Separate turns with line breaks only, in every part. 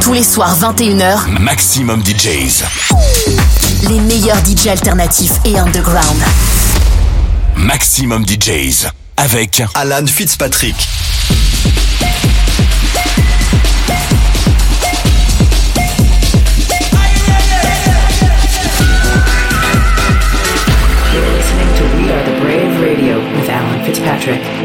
Tous les soirs 21h,
Maximum DJs.
Les meilleurs DJs alternatifs et underground.
Maximum DJs avec
Alan Fitzpatrick.
You're listening to We Are the Brave Radio with Alan Fitzpatrick.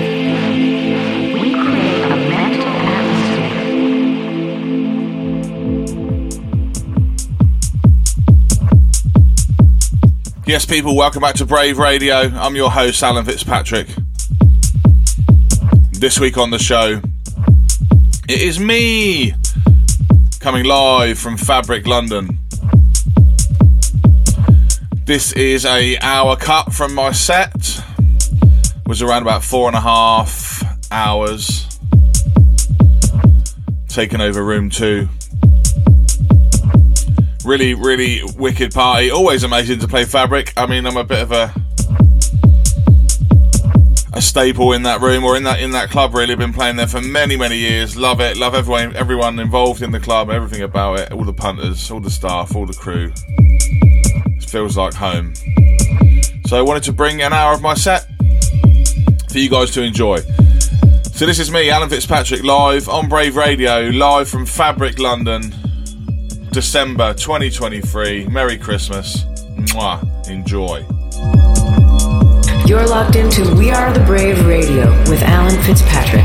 Yes, people, welcome back to Brave Radio. I'm your host, Alan Fitzpatrick. This week on the show, it is me coming live from Fabric London. This is a hour cut from my set. Was around about four and a half hours. Taking over room two really, really wicked party. Always amazing to play Fabric. I mean, I'm a bit of a a staple in that room or in that in that club. Really, been playing there for many, many years. Love it. Love everyone, everyone involved in the club. Everything about it. All the punters, all the staff, all the crew. It feels like home. So I wanted to bring an hour of my set for you guys to enjoy. So this is me, Alan Fitzpatrick, live on Brave Radio, live from Fabric London. December 2023. Merry Christmas. Mwah. Enjoy.
You're locked into We Are the Brave Radio with Alan Fitzpatrick.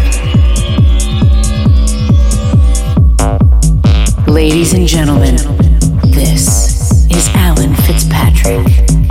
Ladies and gentlemen, this is Alan Fitzpatrick.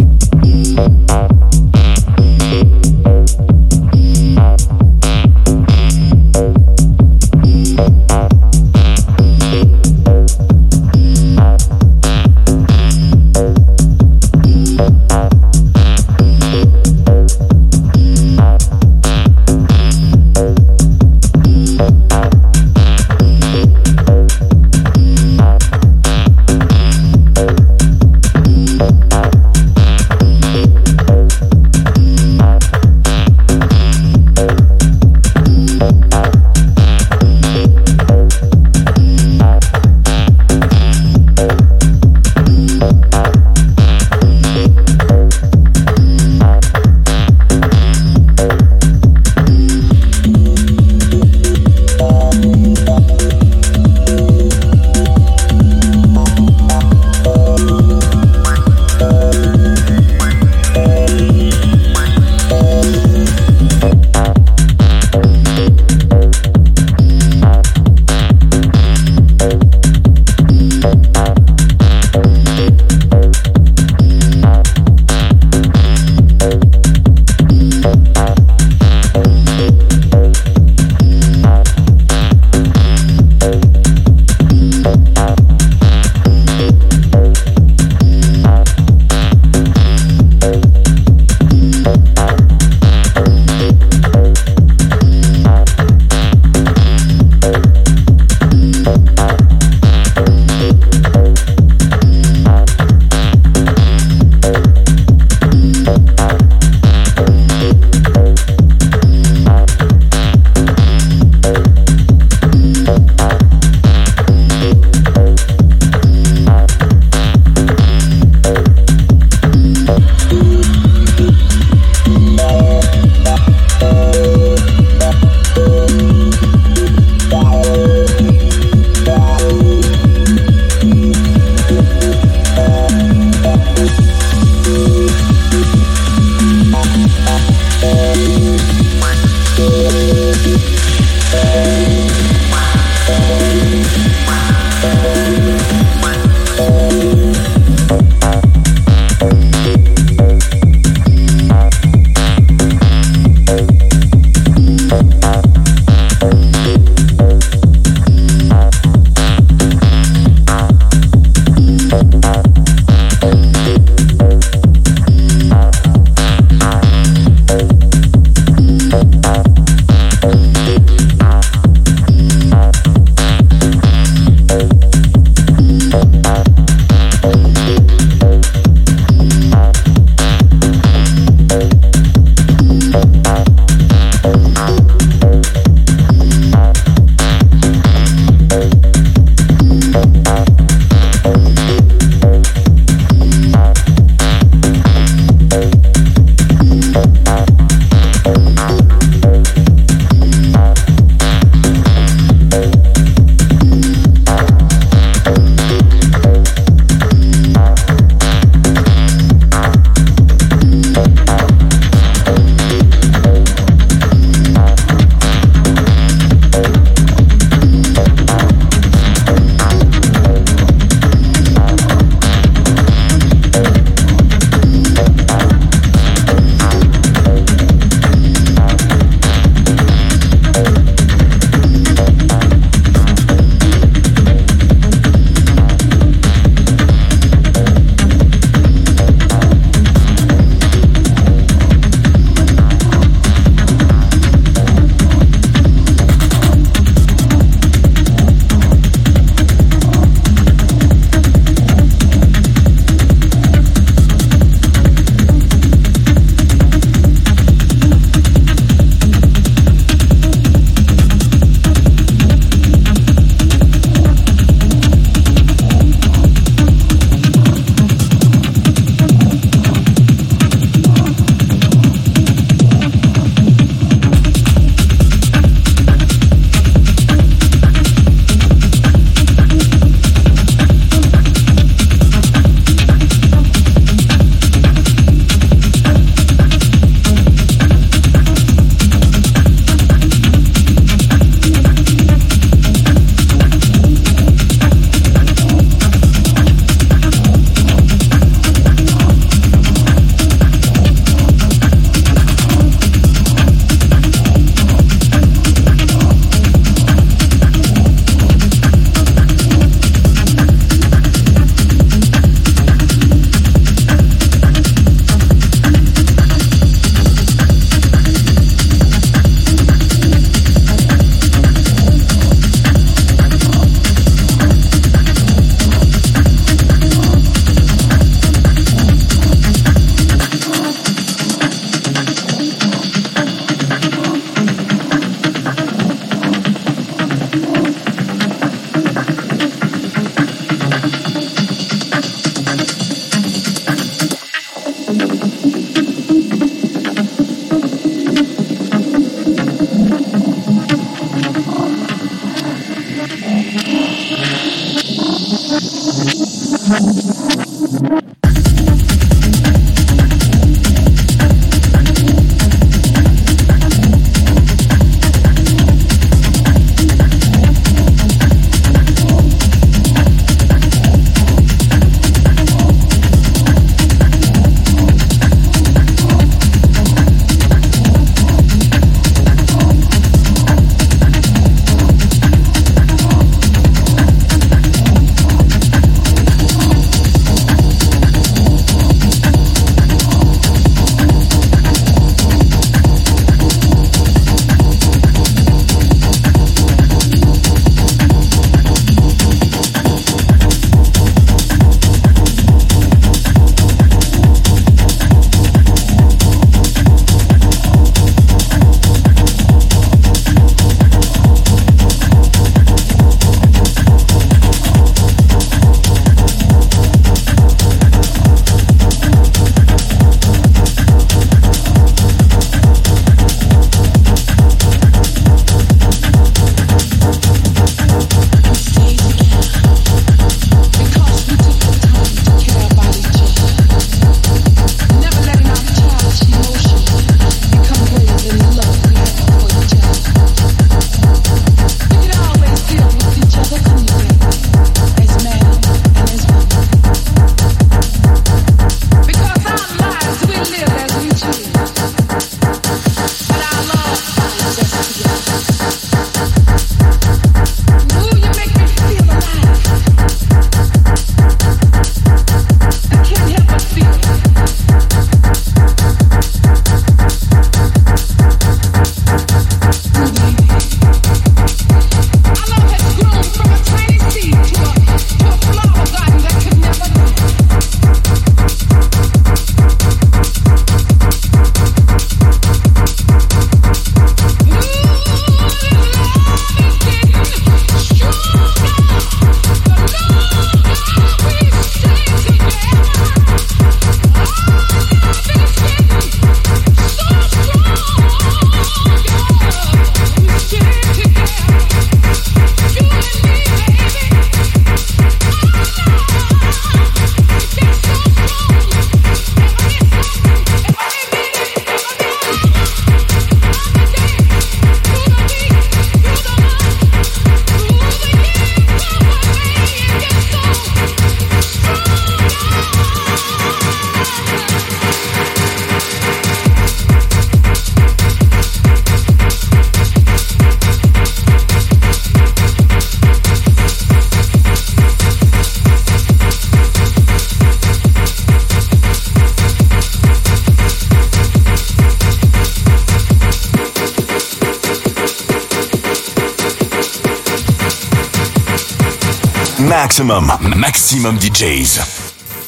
Maximum, maximum DJs.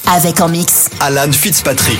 Avec en mix.
Alan Fitzpatrick.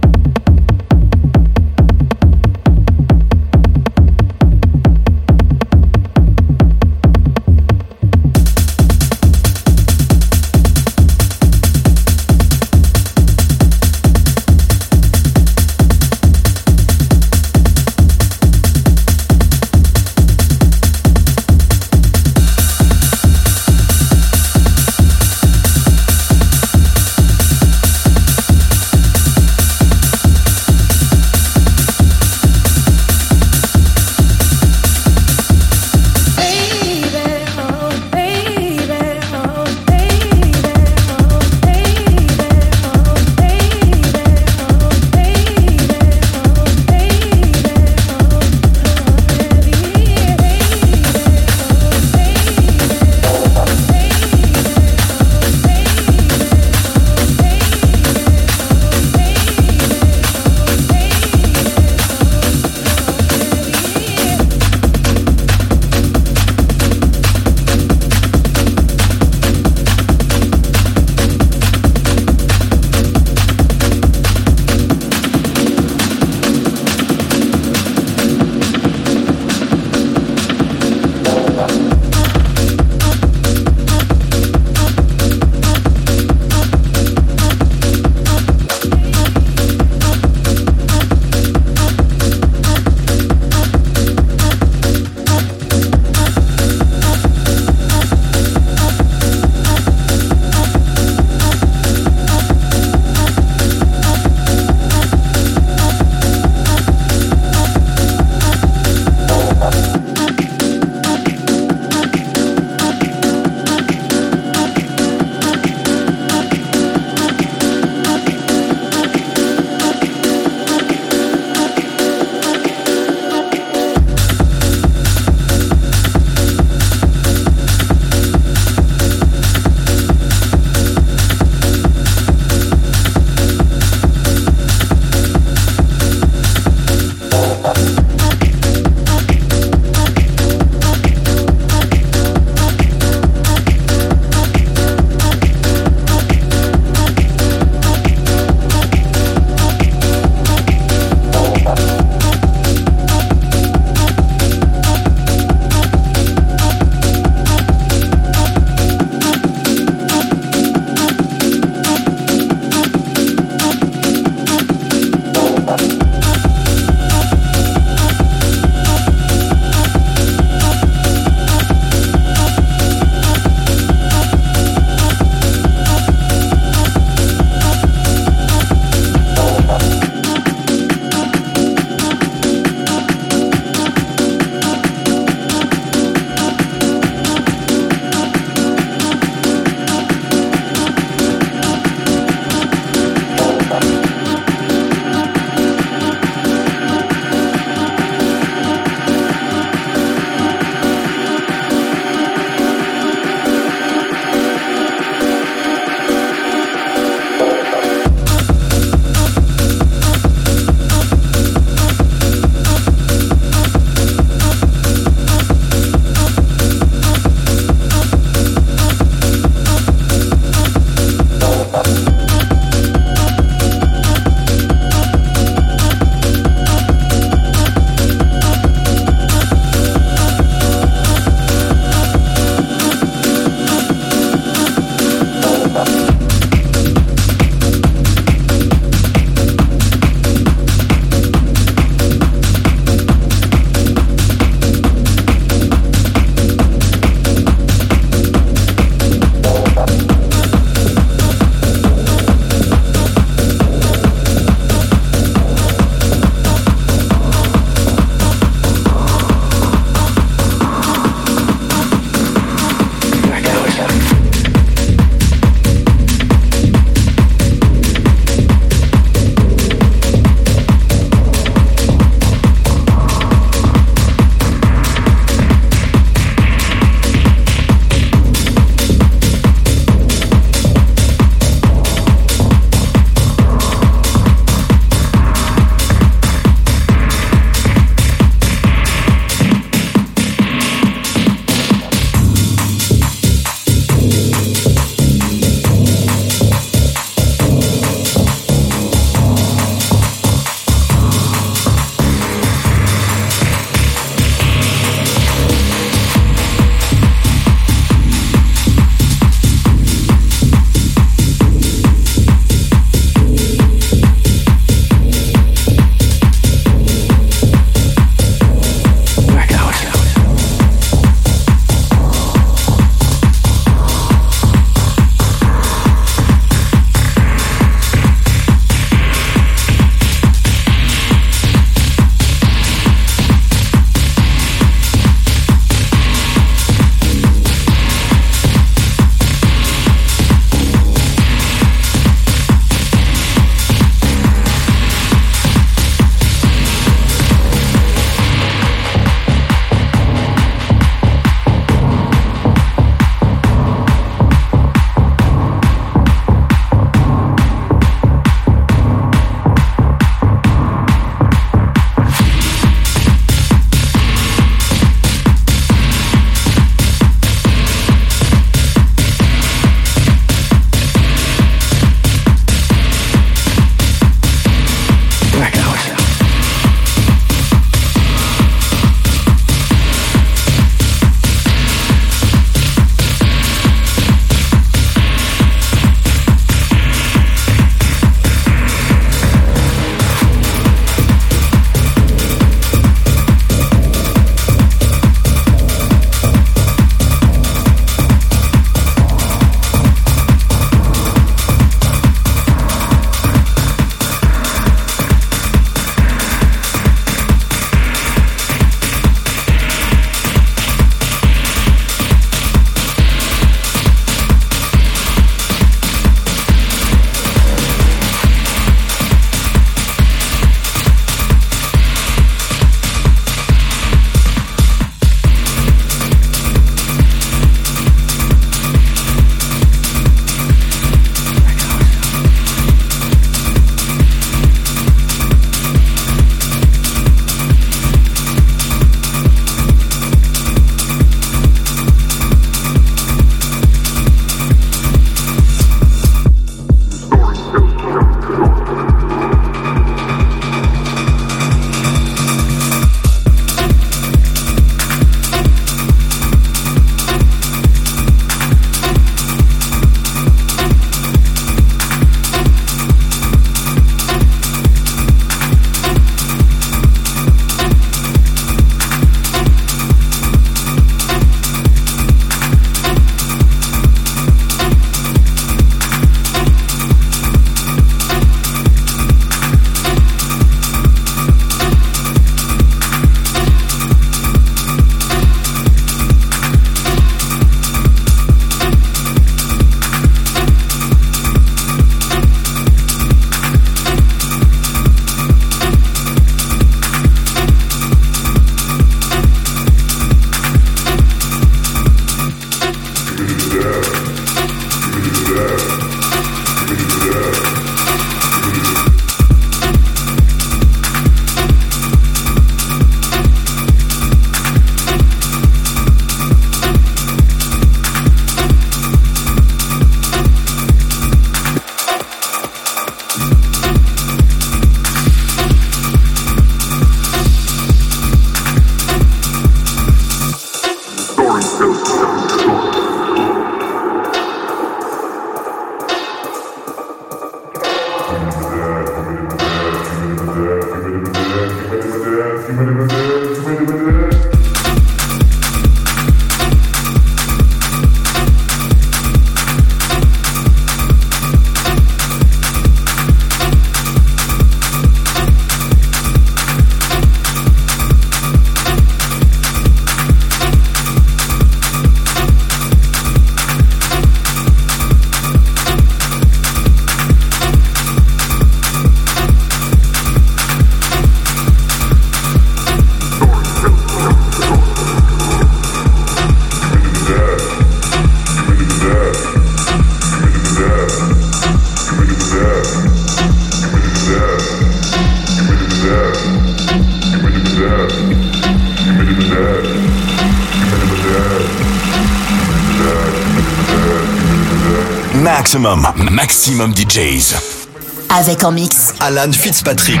Avec en mix
Alan Fitzpatrick.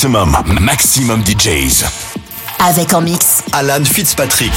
Maximum, maximum DJs.
Avec en mix.
Alan Fitzpatrick.